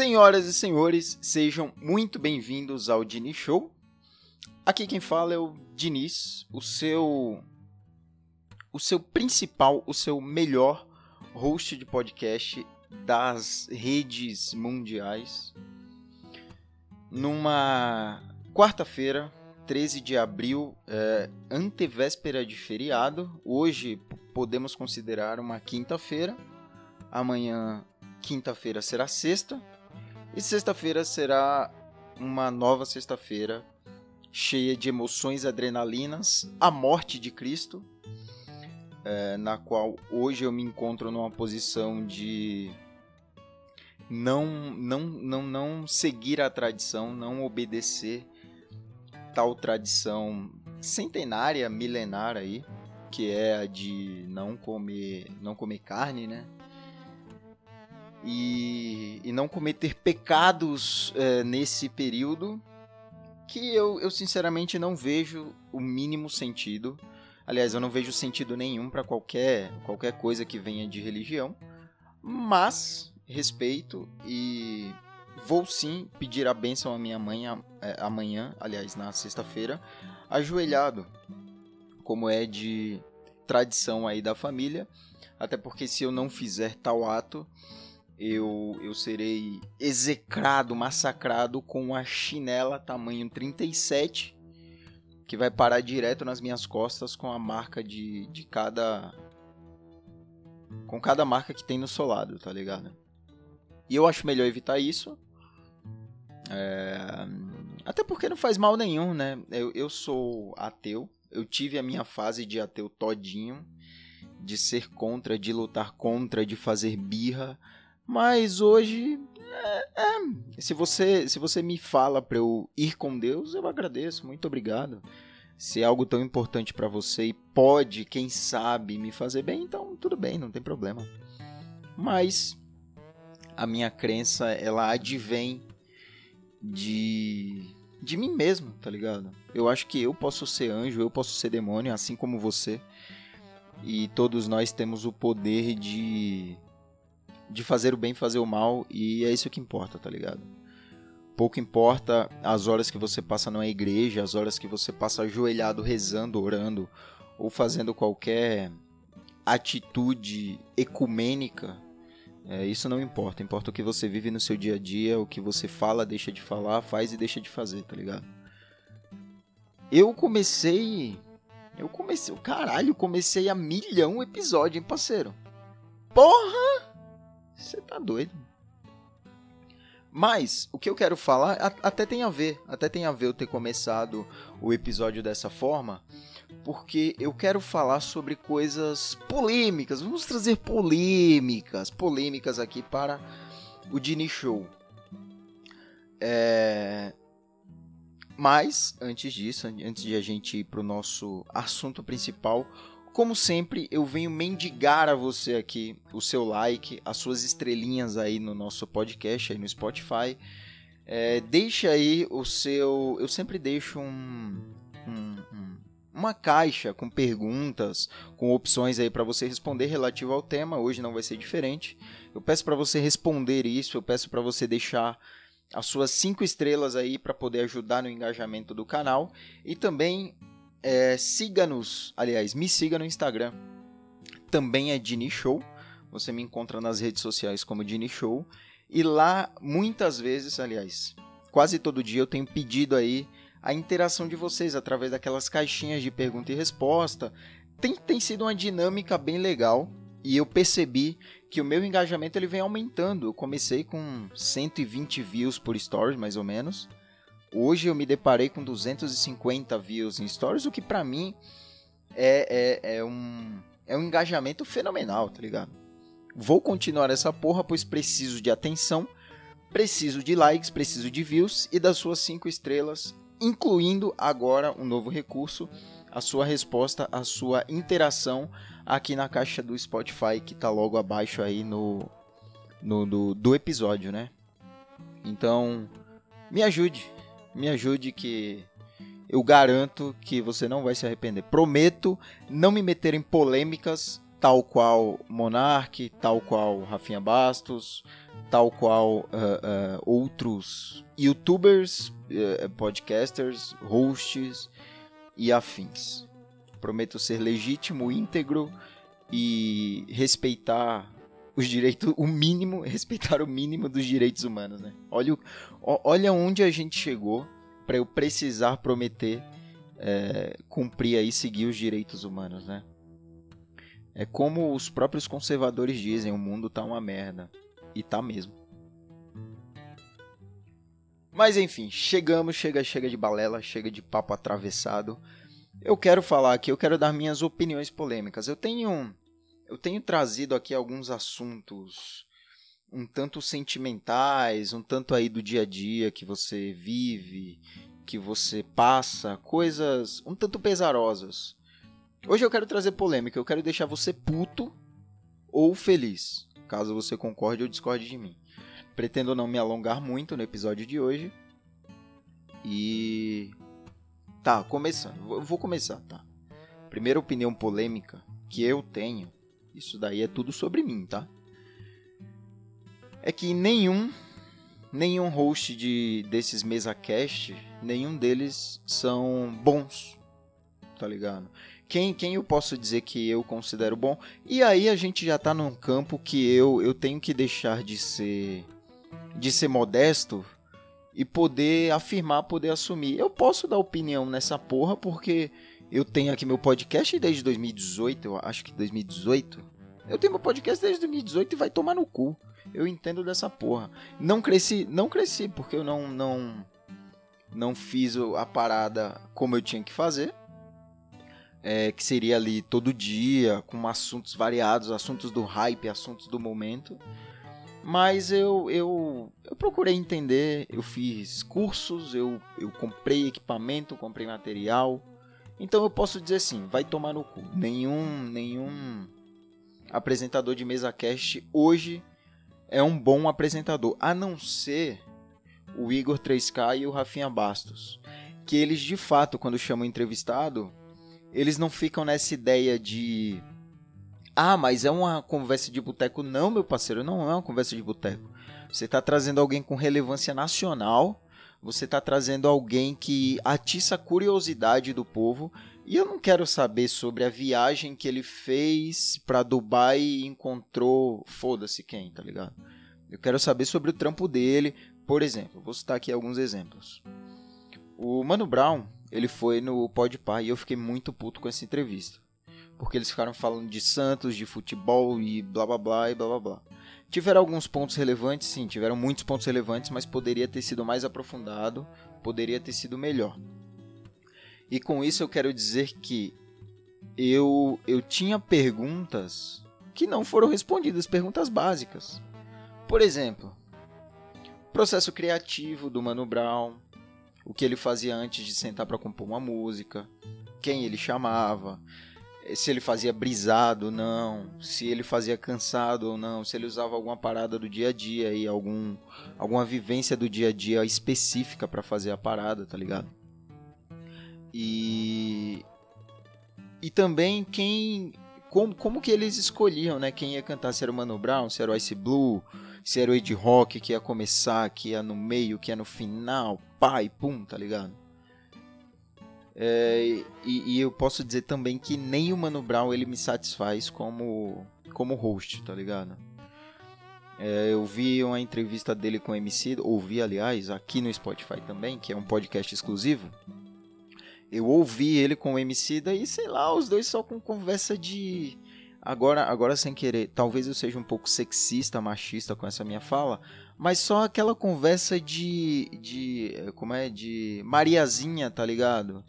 Senhoras e senhores, sejam muito bem-vindos ao Diniz Show. Aqui quem fala é o Diniz, o seu o seu principal, o seu melhor host de podcast das redes mundiais. Numa quarta-feira, 13 de abril, é, antevéspera de feriado. Hoje podemos considerar uma quinta-feira. Amanhã, quinta-feira, será sexta. E sexta-feira será uma nova sexta-feira cheia de emoções adrenalinas, a morte de Cristo, é, na qual hoje eu me encontro numa posição de não, não, não, não seguir a tradição, não obedecer tal tradição centenária, milenar aí, que é a de não comer, não comer carne, né? E, e não cometer pecados é, nesse período que eu, eu sinceramente não vejo o mínimo sentido. Aliás, eu não vejo sentido nenhum para qualquer, qualquer coisa que venha de religião, mas respeito e vou sim pedir a bênção à minha mãe é, amanhã, aliás, na sexta-feira, ajoelhado, como é de tradição aí da família, até porque se eu não fizer tal ato, eu, eu serei execrado, massacrado com a chinela tamanho 37, que vai parar direto nas minhas costas com a marca de, de cada. Com cada marca que tem no solado, tá ligado? E eu acho melhor evitar isso. É... Até porque não faz mal nenhum, né? Eu, eu sou ateu. Eu tive a minha fase de ateu todinho. De ser contra, de lutar contra, de fazer birra mas hoje, é, é, se você se você me fala para eu ir com Deus, eu agradeço, muito obrigado. Se é algo tão importante para você e pode, quem sabe, me fazer bem, então tudo bem, não tem problema. Mas a minha crença, ela advém de de mim mesmo, tá ligado? Eu acho que eu posso ser anjo, eu posso ser demônio, assim como você. E todos nós temos o poder de de fazer o bem, fazer o mal, e é isso que importa, tá ligado? Pouco importa as horas que você passa na igreja, as horas que você passa ajoelhado, rezando, orando, ou fazendo qualquer atitude ecumênica. É, isso não importa. Importa o que você vive no seu dia a dia, o que você fala, deixa de falar, faz e deixa de fazer, tá ligado? Eu comecei. Eu comecei. Caralho, comecei a milhão episódio, hein, parceiro? Porra! Você tá doido. Mas o que eu quero falar até tem a ver, até tem a ver eu ter começado o episódio dessa forma, porque eu quero falar sobre coisas polêmicas. Vamos trazer polêmicas, polêmicas aqui para o Dini Show. É... Mas antes disso, antes de a gente ir para o nosso assunto principal, como sempre, eu venho mendigar a você aqui o seu like, as suas estrelinhas aí no nosso podcast, aí no Spotify. É, deixa aí o seu. Eu sempre deixo um, um, uma caixa com perguntas, com opções aí para você responder relativo ao tema. Hoje não vai ser diferente. Eu peço para você responder isso, eu peço para você deixar as suas cinco estrelas aí para poder ajudar no engajamento do canal e também é, siga-nos, aliás, me siga no Instagram. Também é Dini Show. Você me encontra nas redes sociais como Dini Show. E lá, muitas vezes, aliás, quase todo dia eu tenho pedido aí a interação de vocês através daquelas caixinhas de pergunta e resposta. Tem, tem sido uma dinâmica bem legal e eu percebi que o meu engajamento ele vem aumentando. Eu comecei com 120 views por stories, mais ou menos. Hoje eu me deparei com 250 views em stories, o que para mim é, é, é, um, é um engajamento fenomenal, tá ligado? Vou continuar essa porra, pois preciso de atenção, preciso de likes, preciso de views e das suas 5 estrelas, incluindo agora um novo recurso, a sua resposta, a sua interação aqui na caixa do Spotify, que tá logo abaixo aí no, no do, do episódio, né? Então, me ajude, me ajude que eu garanto que você não vai se arrepender. Prometo não me meter em polêmicas tal qual Monark, tal qual Rafinha Bastos, tal qual uh, uh, outros youtubers, uh, podcasters, hosts e afins. Prometo ser legítimo, íntegro e respeitar os direitos, o mínimo, respeitar o mínimo dos direitos humanos, né? Olha, olha onde a gente chegou para eu precisar prometer é, cumprir aí, seguir os direitos humanos, né? É como os próprios conservadores dizem, o mundo tá uma merda. E tá mesmo. Mas enfim, chegamos, chega, chega de balela, chega de papo atravessado. Eu quero falar aqui, eu quero dar minhas opiniões polêmicas. Eu tenho eu tenho trazido aqui alguns assuntos um tanto sentimentais, um tanto aí do dia a dia que você vive, que você passa, coisas um tanto pesarosas. Hoje eu quero trazer polêmica, eu quero deixar você puto ou feliz, caso você concorde ou discorde de mim. Pretendo não me alongar muito no episódio de hoje. E tá, começando. Vou começar, tá? Primeira opinião polêmica que eu tenho, isso daí é tudo sobre mim, tá? É que nenhum nenhum host de desses mesa cast, nenhum deles são bons. Tá ligado? quem, quem eu posso dizer que eu considero bom. E aí a gente já tá num campo que eu, eu tenho que deixar de ser de ser modesto e poder afirmar, poder assumir. Eu posso dar opinião nessa porra porque eu tenho aqui meu podcast desde 2018, eu acho que 2018. Eu tenho meu podcast desde 2018 e vai tomar no cu. Eu entendo dessa porra. Não cresci, não cresci porque eu não não não fiz a parada como eu tinha que fazer é, que seria ali todo dia, com assuntos variados, assuntos do hype, assuntos do momento. Mas eu, eu, eu procurei entender, eu fiz cursos, eu, eu comprei equipamento, comprei material. Então eu posso dizer assim, vai tomar no cu. Nenhum, nenhum apresentador de mesa cast hoje é um bom apresentador, a não ser o Igor 3K e o Rafinha Bastos. Que eles de fato, quando chamam entrevistado, eles não ficam nessa ideia de ah, mas é uma conversa de boteco. Não, meu parceiro, não é uma conversa de boteco. Você está trazendo alguém com relevância nacional, você está trazendo alguém que atiça a curiosidade do povo. E eu não quero saber sobre a viagem que ele fez para Dubai e encontrou foda-se quem, tá ligado? Eu quero saber sobre o trampo dele. Por exemplo, vou citar aqui alguns exemplos. O Mano Brown, ele foi no Podpah e eu fiquei muito puto com essa entrevista. Porque eles ficaram falando de Santos, de futebol e blá blá blá e blá blá blá. Tiveram alguns pontos relevantes, sim, tiveram muitos pontos relevantes, mas poderia ter sido mais aprofundado, poderia ter sido melhor. E com isso eu quero dizer que eu, eu tinha perguntas que não foram respondidas, perguntas básicas. Por exemplo, processo criativo do Mano Brown, o que ele fazia antes de sentar para compor uma música, quem ele chamava, se ele fazia brisado ou não, se ele fazia cansado ou não, se ele usava alguma parada do dia a dia e algum alguma vivência do dia a dia específica para fazer a parada, tá ligado? E e também quem como, como que eles escolhiam, né? Quem ia cantar, se era o Mano Brown, se era o Ice Blue, se era o Ed Rock que ia começar, que ia no meio, que ia no final, e pum, tá ligado? É, e, e, eu posso dizer também que nem o Mano Brown ele me satisfaz como, como host, tá ligado? É, eu vi uma entrevista dele com o MC, ouvi aliás, aqui no Spotify também, que é um podcast exclusivo. Eu ouvi ele com o MC, daí sei lá, os dois só com conversa de Agora, agora sem querer, talvez eu seja um pouco sexista, machista com essa minha fala, mas só aquela conversa de de como é de Mariazinha, tá ligado?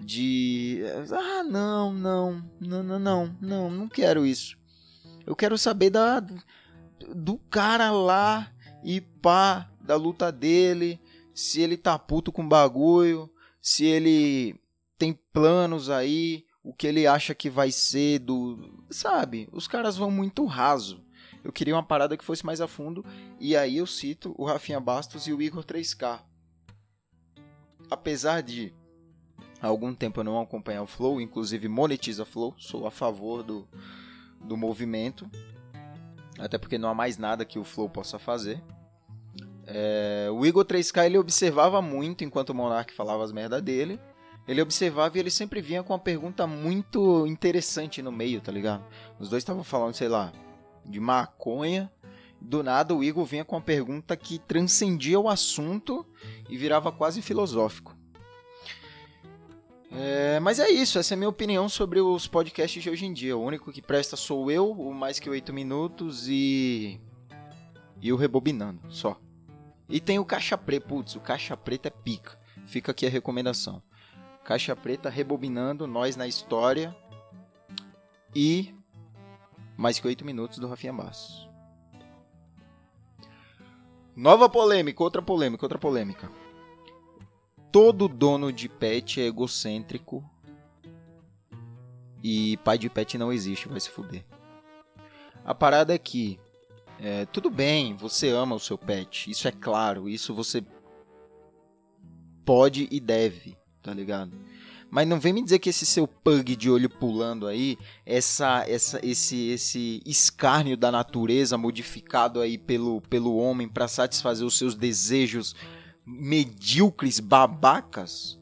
De ah, não, não, não, não, não, não, não quero isso. Eu quero saber da do cara lá e pá, da luta dele, se ele tá puto com bagulho, se ele tem planos aí, o que ele acha que vai ser do. Sabe? Os caras vão muito raso. Eu queria uma parada que fosse mais a fundo. E aí eu cito o Rafinha Bastos e o Igor 3K. Apesar de há algum tempo eu não acompanhar o Flow, inclusive monetiza Flow, sou a favor do, do movimento. Até porque não há mais nada que o Flow possa fazer. É, o Igor 3K ele observava muito enquanto o Monark falava as merda dele. Ele observava e ele sempre vinha com uma pergunta muito interessante no meio, tá ligado? Os dois estavam falando, sei lá, de maconha. Do nada o Igor vinha com uma pergunta que transcendia o assunto e virava quase filosófico. É, mas é isso, essa é a minha opinião sobre os podcasts de hoje em dia. O único que presta sou eu, o Mais Que 8 Minutos e. E o Rebobinando, só. E tem o Caixa Preta, putz, o Caixa Preta é pica. Fica aqui a recomendação. Caixa Preta rebobinando, nós na história. E mais que 8 minutos do Rafinha Bastos. Nova polêmica, outra polêmica, outra polêmica. Todo dono de pet é egocêntrico. E pai de pet não existe, vai se fuder. A parada é que é, tudo bem, você ama o seu pet, isso é claro, isso você pode e deve, tá ligado? Mas não vem me dizer que esse seu pug de olho pulando aí, essa, essa, esse, esse escárnio da natureza modificado aí pelo, pelo homem para satisfazer os seus desejos medíocres, babacas,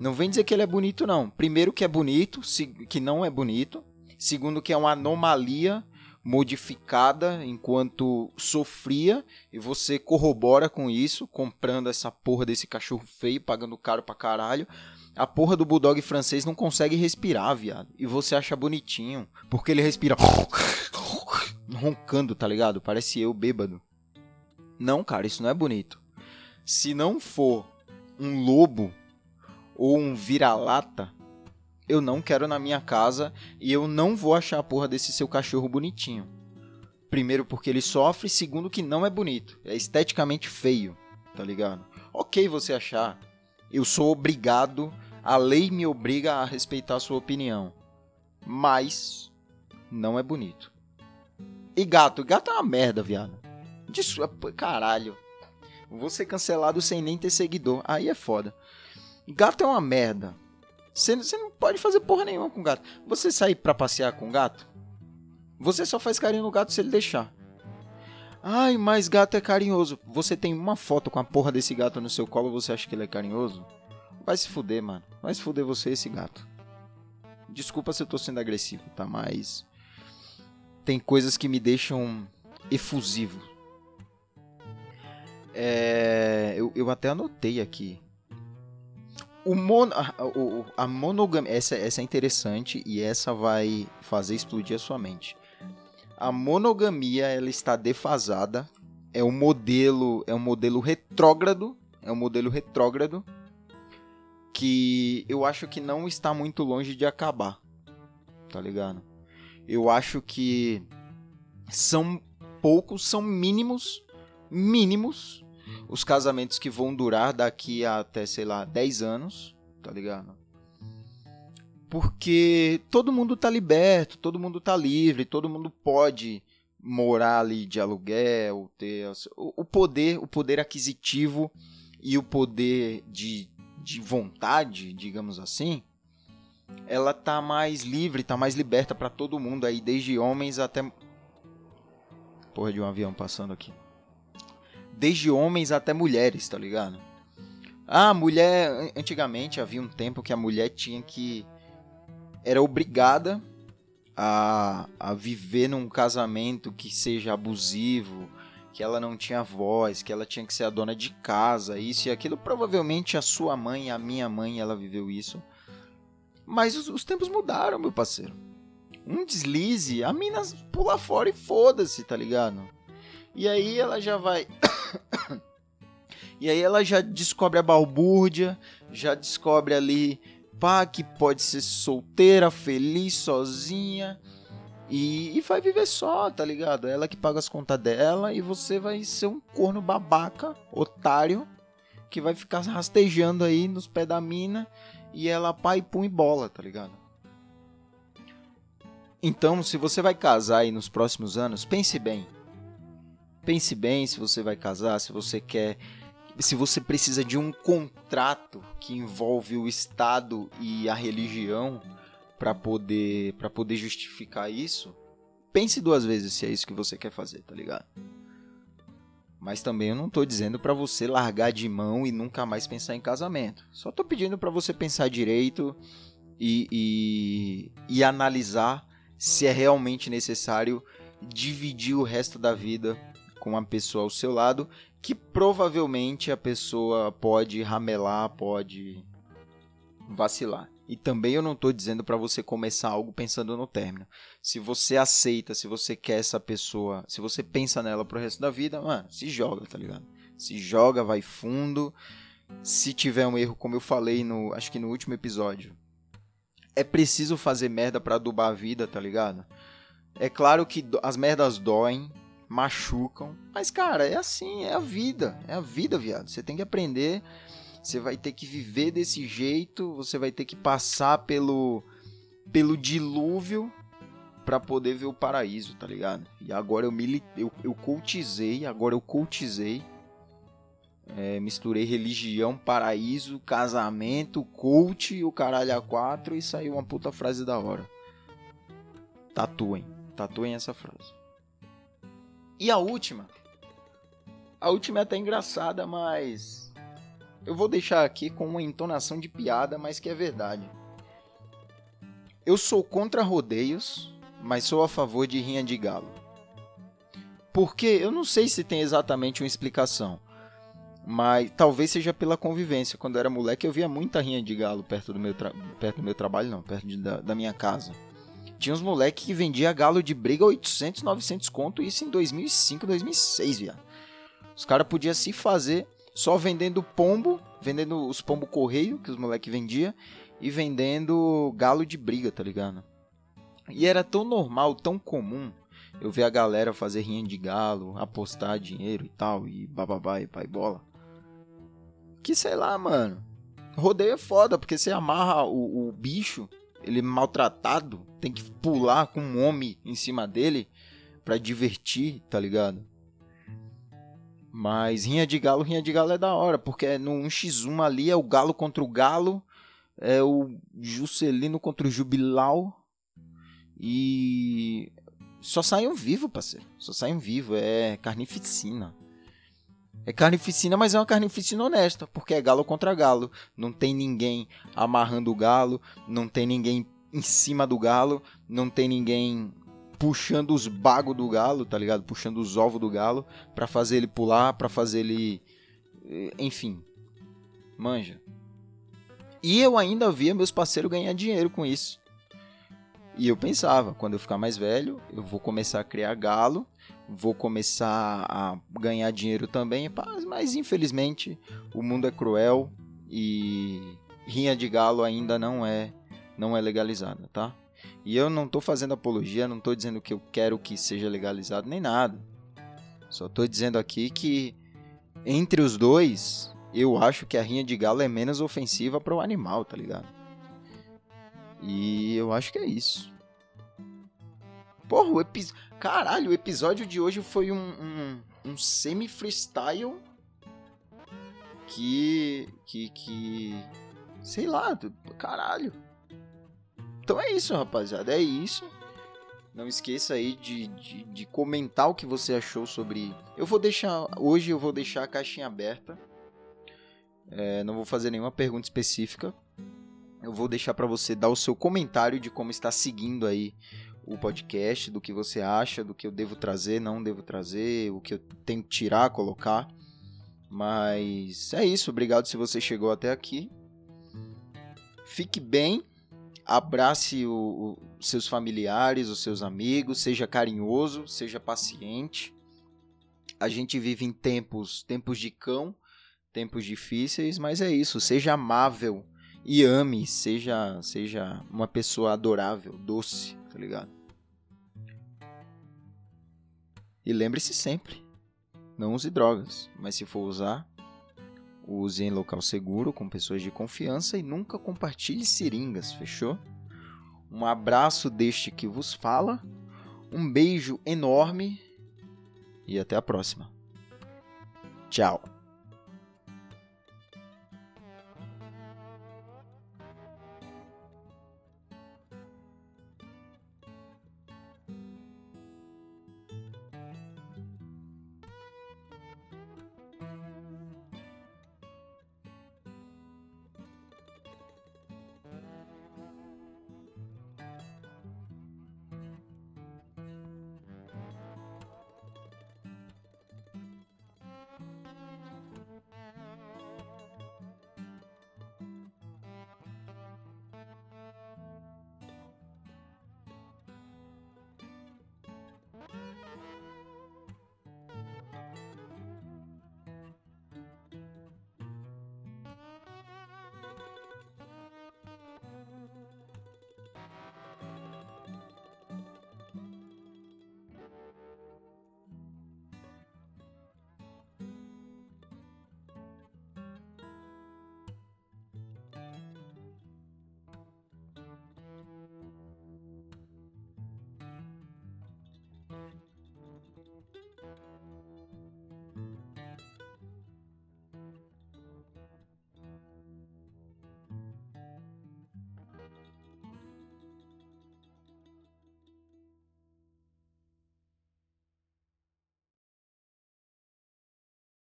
não vem dizer que ele é bonito não. Primeiro que é bonito, que não é bonito. Segundo que é uma anomalia modificada enquanto sofria e você corrobora com isso, comprando essa porra desse cachorro feio, pagando caro pra caralho. A porra do bulldog francês não consegue respirar, viado. E você acha bonitinho, porque ele respira roncando, tá ligado? Parece eu bêbado. Não, cara, isso não é bonito. Se não for um lobo ou um vira-lata, eu não quero na minha casa e eu não vou achar a porra desse seu cachorro bonitinho. Primeiro porque ele sofre, segundo que não é bonito, é esteticamente feio, tá ligado? OK você achar. Eu sou obrigado, a lei me obriga a respeitar a sua opinião. Mas não é bonito. E gato, gato é uma merda, viado. Desculpa, caralho. Vou ser cancelado sem nem ter seguidor. Aí é foda. Gato é uma merda. Você, não pode fazer porra nenhuma com gato. Você sair pra passear com gato, você só faz carinho no gato se ele deixar. Ai, mas gato é carinhoso. Você tem uma foto com a porra desse gato no seu colo, você acha que ele é carinhoso? Vai se fuder, mano. Vai se fuder você esse gato. Desculpa se eu tô sendo agressivo, tá? Mas. Tem coisas que me deixam efusivo. É... Eu, eu até anotei aqui o mon, a, a monogamia, essa, essa é interessante e essa vai fazer explodir a sua mente. A monogamia ela está defasada, é um modelo, é um modelo retrógrado, é um modelo retrógrado que eu acho que não está muito longe de acabar. Tá ligado? Eu acho que são poucos, são mínimos, mínimos os casamentos que vão durar daqui a até, sei lá, 10 anos, tá ligado? Porque todo mundo tá liberto, todo mundo tá livre, todo mundo pode morar ali de aluguel, ter o poder, o poder aquisitivo e o poder de, de vontade, digamos assim, ela tá mais livre, tá mais liberta para todo mundo aí, desde homens até porra de um avião passando aqui desde homens até mulheres, tá ligado? Ah, mulher. Antigamente havia um tempo que a mulher tinha que. Era obrigada a, a viver num casamento que seja abusivo, que ela não tinha voz, que ela tinha que ser a dona de casa, isso e aquilo. Provavelmente a sua mãe, a minha mãe, ela viveu isso. Mas os, os tempos mudaram, meu parceiro. Um deslize, a mina pula fora e foda-se, tá ligado? E aí ela já vai. e aí ela já descobre a balbúrdia, já descobre ali, pá, que pode ser solteira, feliz, sozinha. E, e vai viver só, tá ligado? Ela que paga as contas dela e você vai ser um corno babaca, otário, que vai ficar rastejando aí nos pés da mina e ela pai pum e bola, tá ligado? Então, se você vai casar aí nos próximos anos, pense bem. Pense bem se você vai casar, se você quer. Se você precisa de um contrato que envolve o Estado e a religião para poder, poder justificar isso, pense duas vezes se é isso que você quer fazer, tá ligado? Mas também eu não tô dizendo para você largar de mão e nunca mais pensar em casamento. Só tô pedindo para você pensar direito e, e, e analisar se é realmente necessário dividir o resto da vida com uma pessoa ao seu lado que provavelmente a pessoa pode ramelar, pode vacilar. E também eu não estou dizendo para você começar algo pensando no término. Se você aceita, se você quer essa pessoa, se você pensa nela pro resto da vida, mano, se joga, tá ligado? Se joga, vai fundo. Se tiver um erro, como eu falei no, acho que no último episódio, é preciso fazer merda para adubar a vida, tá ligado? É claro que as merdas doem, machucam, mas cara, é assim, é a vida, é a vida, viado. Você tem que aprender você vai ter que viver desse jeito, você vai ter que passar pelo pelo dilúvio para poder ver o paraíso, tá ligado? E agora eu me eu, eu cultizei, agora eu cultizei. É, misturei religião, paraíso, casamento, cult, o caralho a quatro e saiu uma puta frase da hora. Tatuem, tatuem essa frase. E a última? A última é até engraçada, mas eu vou deixar aqui com uma entonação de piada, mas que é verdade. Eu sou contra rodeios, mas sou a favor de rinha de galo. Porque eu não sei se tem exatamente uma explicação, mas talvez seja pela convivência. Quando eu era moleque, eu via muita rinha de galo perto do meu, perto do meu trabalho, não, perto de, da, da minha casa. Tinha uns moleques que vendia galo de briga 800, 900 conto, isso em 2005, 2006, viado. Os caras podiam se fazer só vendendo pombo, vendendo os pombo correio que os moleques vendia e vendendo galo de briga, tá ligado? E era tão normal, tão comum eu ver a galera fazer rinha de galo, apostar dinheiro e tal, e bababá e pai bola. Que sei lá, mano. Rodeio é foda, porque você amarra o, o bicho, ele maltratado, tem que pular com um homem em cima dele para divertir, tá ligado? Mas rinha de galo, rinha de galo é da hora, porque no 1x1 ali é o galo contra o galo, é o Juscelino contra o Jubilau. E só saem vivo, parceiro. Só saem vivo, é carnificina. É carnificina, mas é uma carnificina honesta, porque é galo contra galo. Não tem ninguém amarrando o galo, não tem ninguém em cima do galo, não tem ninguém puxando os bagos do galo, tá ligado? Puxando os ovos do galo para fazer ele pular, para fazer ele. Eh, enfim. Manja. E eu ainda via meus parceiros ganhar dinheiro com isso. E eu pensava, quando eu ficar mais velho, eu vou começar a criar galo, vou começar a ganhar dinheiro também, mas infelizmente o mundo é cruel e rinha de galo ainda não é não é legalizada, tá? E eu não estou fazendo apologia, não estou dizendo que eu quero que seja legalizado nem nada. Só estou dizendo aqui que entre os dois, eu acho que a rinha de galo é menos ofensiva para o animal, tá ligado? E eu acho que é isso. Porra, o episódio. Caralho, o episódio de hoje foi um, um, um semi-freestyle que. que. que. sei lá, caralho. Então é isso, rapaziada. É isso. Não esqueça aí de, de, de, comentar o que você achou sobre. Eu vou deixar. Hoje eu vou deixar a caixinha aberta. É, não vou fazer nenhuma pergunta específica. Eu vou deixar para você dar o seu comentário de como está seguindo aí o podcast, do que você acha, do que eu devo trazer, não devo trazer, o que eu tenho que tirar, colocar. Mas é isso. Obrigado se você chegou até aqui. Fique bem abrace os seus familiares, os seus amigos, seja carinhoso, seja paciente. A gente vive em tempos, tempos de cão, tempos difíceis, mas é isso, seja amável e ame, seja, seja uma pessoa adorável, doce, tá ligado? E lembre-se sempre, não use drogas, mas se for usar, Use em local seguro, com pessoas de confiança e nunca compartilhe seringas, fechou? Um abraço deste que vos fala, um beijo enorme e até a próxima. Tchau.